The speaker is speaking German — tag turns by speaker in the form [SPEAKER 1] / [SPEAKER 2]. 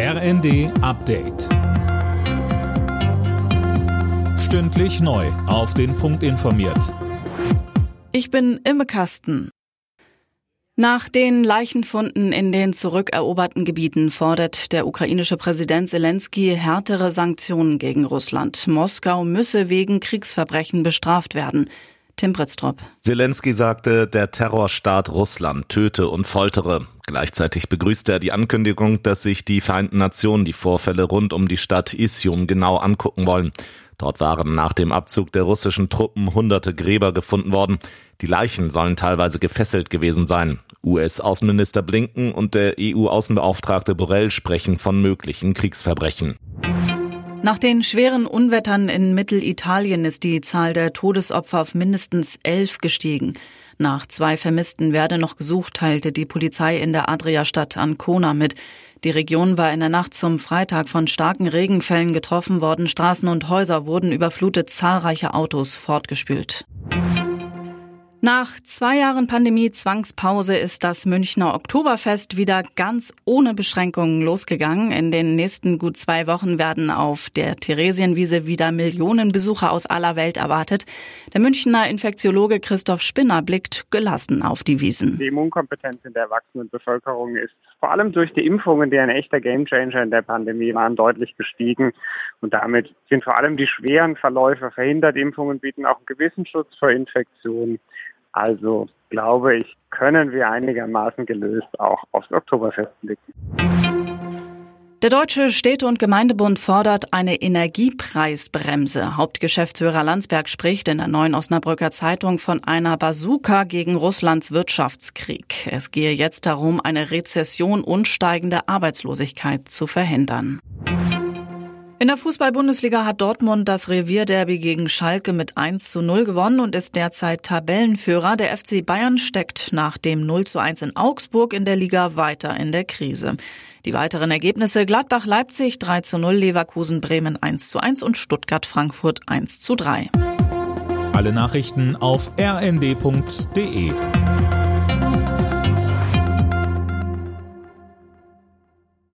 [SPEAKER 1] RND Update. Stündlich neu. Auf den Punkt informiert.
[SPEAKER 2] Ich bin Imme Kasten. Nach den Leichenfunden in den zurückeroberten Gebieten fordert der ukrainische Präsident Zelensky härtere Sanktionen gegen Russland. Moskau müsse wegen Kriegsverbrechen bestraft werden. Tim Britztrup.
[SPEAKER 3] Zelensky sagte, der Terrorstaat Russland töte und foltere. Gleichzeitig begrüßte er die Ankündigung, dass sich die Vereinten Nationen die Vorfälle rund um die Stadt Isium genau angucken wollen. Dort waren nach dem Abzug der russischen Truppen hunderte Gräber gefunden worden. Die Leichen sollen teilweise gefesselt gewesen sein. US-Außenminister Blinken und der EU-Außenbeauftragte Borrell sprechen von möglichen Kriegsverbrechen.
[SPEAKER 2] Nach den schweren Unwettern in Mittelitalien ist die Zahl der Todesopfer auf mindestens elf gestiegen. Nach zwei Vermissten werde noch gesucht, teilte die Polizei in der Adriastadt Ancona mit. Die Region war in der Nacht zum Freitag von starken Regenfällen getroffen worden. Straßen und Häuser wurden überflutet, zahlreiche Autos fortgespült. Nach zwei Jahren Pandemie-Zwangspause ist das Münchner Oktoberfest wieder ganz ohne Beschränkungen losgegangen. In den nächsten gut zwei Wochen werden auf der Theresienwiese wieder Millionen Besucher aus aller Welt erwartet. Der Münchner Infektiologe Christoph Spinner blickt gelassen auf die Wiesen.
[SPEAKER 4] Die Immunkompetenz in der erwachsenen Bevölkerung ist vor allem durch die Impfungen, die ein echter Gamechanger in der Pandemie waren, deutlich gestiegen. Und damit sind vor allem die schweren Verläufe verhindert. Impfungen bieten auch einen gewissen Schutz vor Infektionen. Also glaube ich, können wir einigermaßen gelöst auch aufs Oktoberfest blicken.
[SPEAKER 2] Der Deutsche Städte- und Gemeindebund fordert eine Energiepreisbremse. Hauptgeschäftsführer Landsberg spricht in der neuen Osnabrücker Zeitung von einer Bazooka gegen Russlands Wirtschaftskrieg. Es gehe jetzt darum, eine Rezession und steigende Arbeitslosigkeit zu verhindern. In der Fußball-Bundesliga hat Dortmund das Revierderby gegen Schalke mit 1 zu 0 gewonnen und ist derzeit Tabellenführer. Der FC Bayern steckt nach dem 0 zu 1 in Augsburg in der Liga weiter in der Krise. Die weiteren Ergebnisse Gladbach-Leipzig 3 zu 0, Leverkusen-Bremen 1 zu 1 und Stuttgart-Frankfurt 1 zu 3.
[SPEAKER 1] Alle Nachrichten auf rnd.de